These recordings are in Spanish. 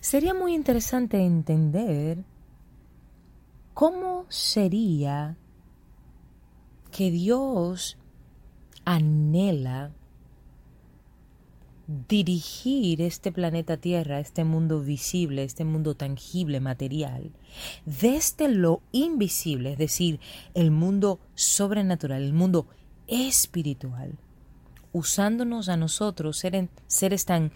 Sería muy interesante entender cómo sería que Dios anhela dirigir este planeta Tierra, este mundo visible, este mundo tangible, material, desde lo invisible, es decir, el mundo sobrenatural, el mundo espiritual, usándonos a nosotros, seres, seres tan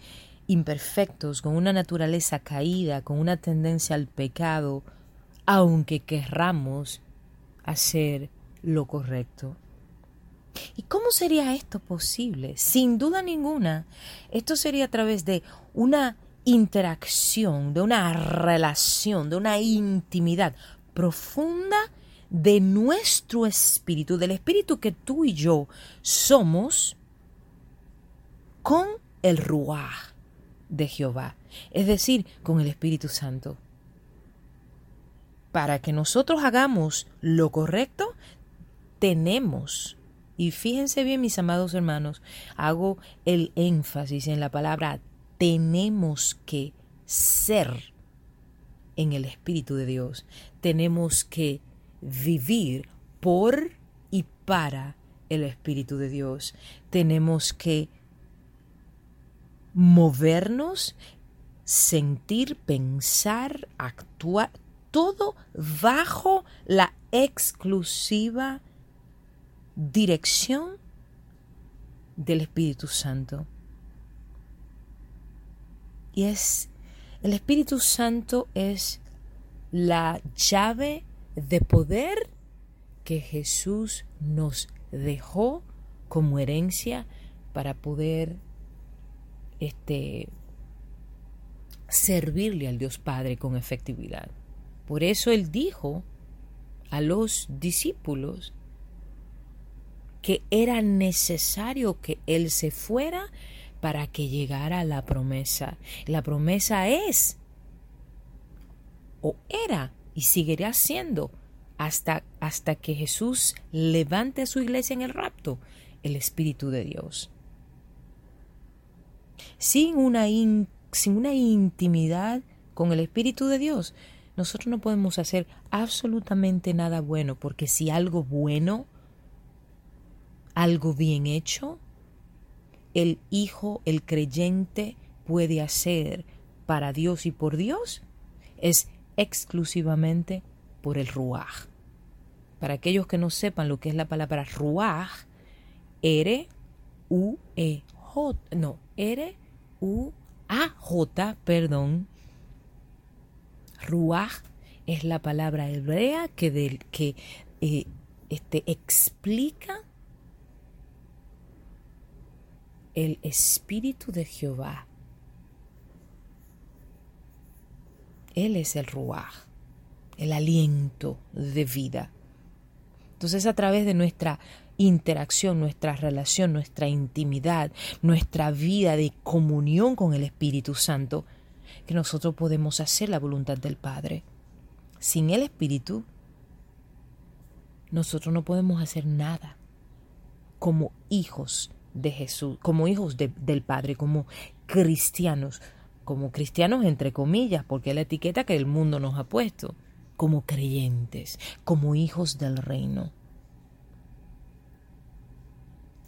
imperfectos, con una naturaleza caída, con una tendencia al pecado, aunque querramos hacer lo correcto. ¿Y cómo sería esto posible? Sin duda ninguna, esto sería a través de una interacción, de una relación, de una intimidad profunda de nuestro espíritu, del espíritu que tú y yo somos, con el Ruach de Jehová, es decir, con el Espíritu Santo. Para que nosotros hagamos lo correcto, tenemos y fíjense bien, mis amados hermanos, hago el énfasis en la palabra tenemos que ser en el Espíritu de Dios. Tenemos que vivir por y para el Espíritu de Dios. Tenemos que movernos, sentir, pensar, actuar, todo bajo la exclusiva dirección del Espíritu Santo. Y es, el Espíritu Santo es la llave de poder que Jesús nos dejó como herencia para poder este, servirle al Dios Padre con efectividad. Por eso Él dijo a los discípulos que era necesario que Él se fuera para que llegara la promesa. La promesa es, o era, y seguirá siendo, hasta, hasta que Jesús levante a su iglesia en el rapto, el Espíritu de Dios. Sin una, sin una intimidad con el Espíritu de Dios, nosotros no podemos hacer absolutamente nada bueno, porque si algo bueno algo bien hecho, el hijo, el creyente puede hacer para Dios y por Dios es exclusivamente por el ruaj. Para aquellos que no sepan lo que es la palabra ruaj, R U E J, no, R U A J, perdón. Ruaj es la palabra hebrea que del que eh, este, explica el Espíritu de Jehová. Él es el Ruach, el aliento de vida. Entonces a través de nuestra interacción, nuestra relación, nuestra intimidad, nuestra vida de comunión con el Espíritu Santo, que nosotros podemos hacer la voluntad del Padre. Sin el Espíritu, nosotros no podemos hacer nada como hijos de Jesús, como hijos del Padre, como cristianos, como cristianos entre comillas, porque es la etiqueta que el mundo nos ha puesto, como creyentes, como hijos del reino.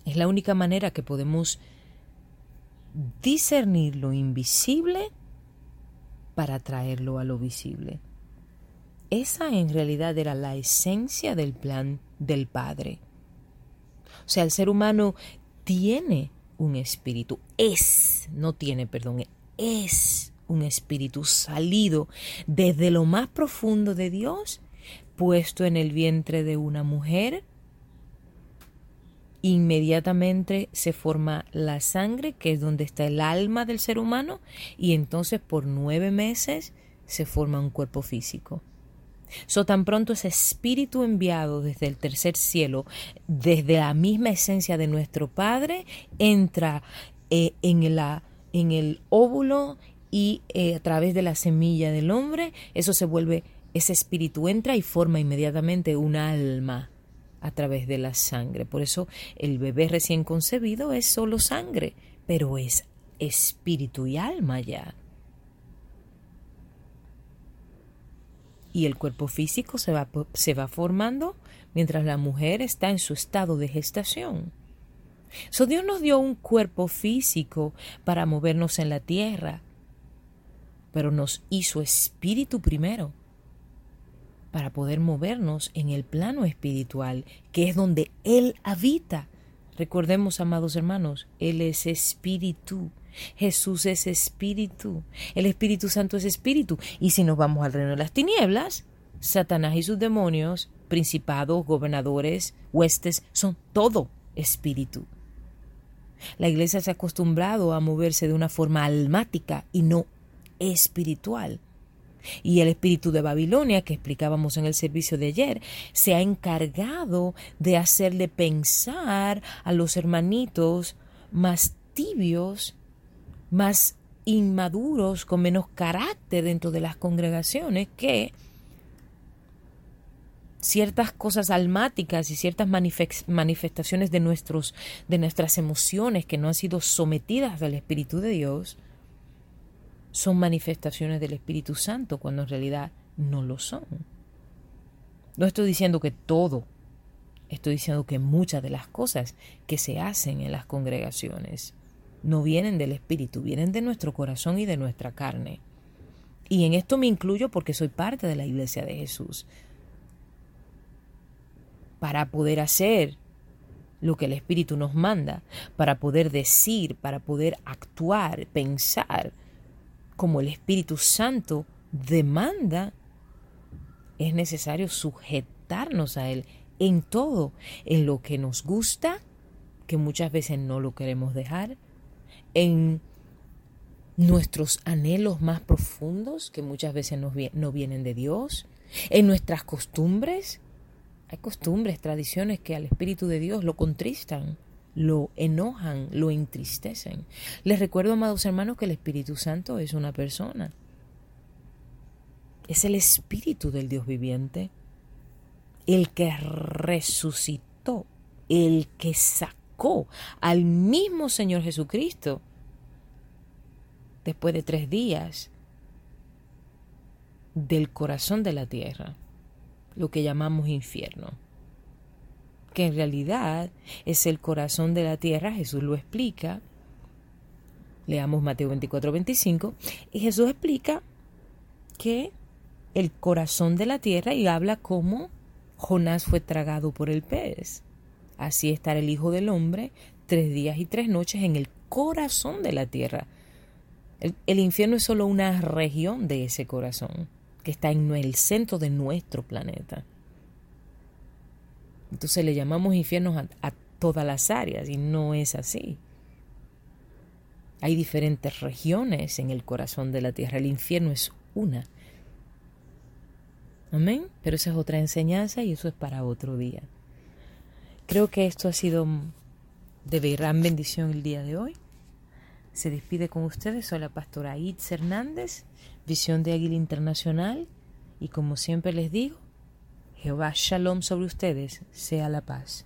Es la única manera que podemos discernir lo invisible para traerlo a lo visible. Esa en realidad era la esencia del plan del Padre. O sea, el ser humano tiene un espíritu, es, no tiene, perdón, es un espíritu salido desde lo más profundo de Dios, puesto en el vientre de una mujer. Inmediatamente se forma la sangre, que es donde está el alma del ser humano, y entonces por nueve meses se forma un cuerpo físico. So tan pronto ese espíritu enviado desde el tercer cielo, desde la misma esencia de nuestro Padre, entra eh, en, el óvulo y eh, a través de la semilla del hombre, eso se vuelve, ese espíritu entra y forma inmediatamente un alma a través de la sangre. Por eso el bebé recién concebido es solo sangre, pero es espíritu y alma ya. Y el cuerpo físico se va, se va formando mientras la mujer está en su estado de gestación. So Dios nos dio un cuerpo físico para movernos en la tierra, pero nos hizo espíritu primero para poder movernos en el plano espiritual, que es donde Él habita. Recordemos, amados hermanos, Él es espíritu. Jesús es espíritu. El Espíritu Santo es espíritu. Y si nos vamos al reino de las tinieblas, Satanás y sus demonios, principados, gobernadores, huestes, son todo espíritu. La iglesia se ha acostumbrado a moverse de una forma almática y no espiritual. Y el espíritu de Babilonia, que explicábamos en el servicio de ayer, se ha encargado de hacerle pensar a los hermanitos más tibios, más inmaduros, con menos carácter dentro de las congregaciones, que ciertas cosas almáticas y ciertas manifestaciones de, nuestros, de nuestras emociones que no han sido sometidas al Espíritu de Dios, son manifestaciones del Espíritu Santo cuando en realidad no lo son. No estoy diciendo que todo, estoy diciendo que muchas de las cosas que se hacen en las congregaciones no vienen del Espíritu, vienen de nuestro corazón y de nuestra carne. Y en esto me incluyo porque soy parte de la iglesia de Jesús. Para poder hacer lo que el Espíritu nos manda, para poder decir, para poder actuar, pensar, como el Espíritu Santo demanda, es necesario sujetarnos a Él en todo, en lo que nos gusta, que muchas veces no lo queremos dejar, en nuestros anhelos más profundos, que muchas veces no vienen de Dios, en nuestras costumbres. Hay costumbres, tradiciones que al Espíritu de Dios lo contristan lo enojan, lo entristecen. Les recuerdo, amados hermanos, que el Espíritu Santo es una persona. Es el Espíritu del Dios viviente, el que resucitó, el que sacó al mismo Señor Jesucristo después de tres días del corazón de la tierra, lo que llamamos infierno que en realidad es el corazón de la tierra, Jesús lo explica. Leamos Mateo 24, 25, y Jesús explica que el corazón de la tierra y habla cómo Jonás fue tragado por el pez. Así estará el Hijo del Hombre tres días y tres noches en el corazón de la tierra. El, el, infierno es solo una región de ese corazón que está en el centro de nuestro planeta. Entonces le llamamos infiernos a, todas las áreas y no es así. Hay diferentes regiones en el corazón de la tierra. El infierno es una. Amén. Pero esa es otra enseñanza y eso es para otro día. Creo que esto ha sido de gran bendición el día de hoy. Se despide con ustedes. Soy la pastora Itz Hernández, Visión de Águila Internacional. Y como siempre les digo, Jehová Shalom sobre ustedes, sea la paz.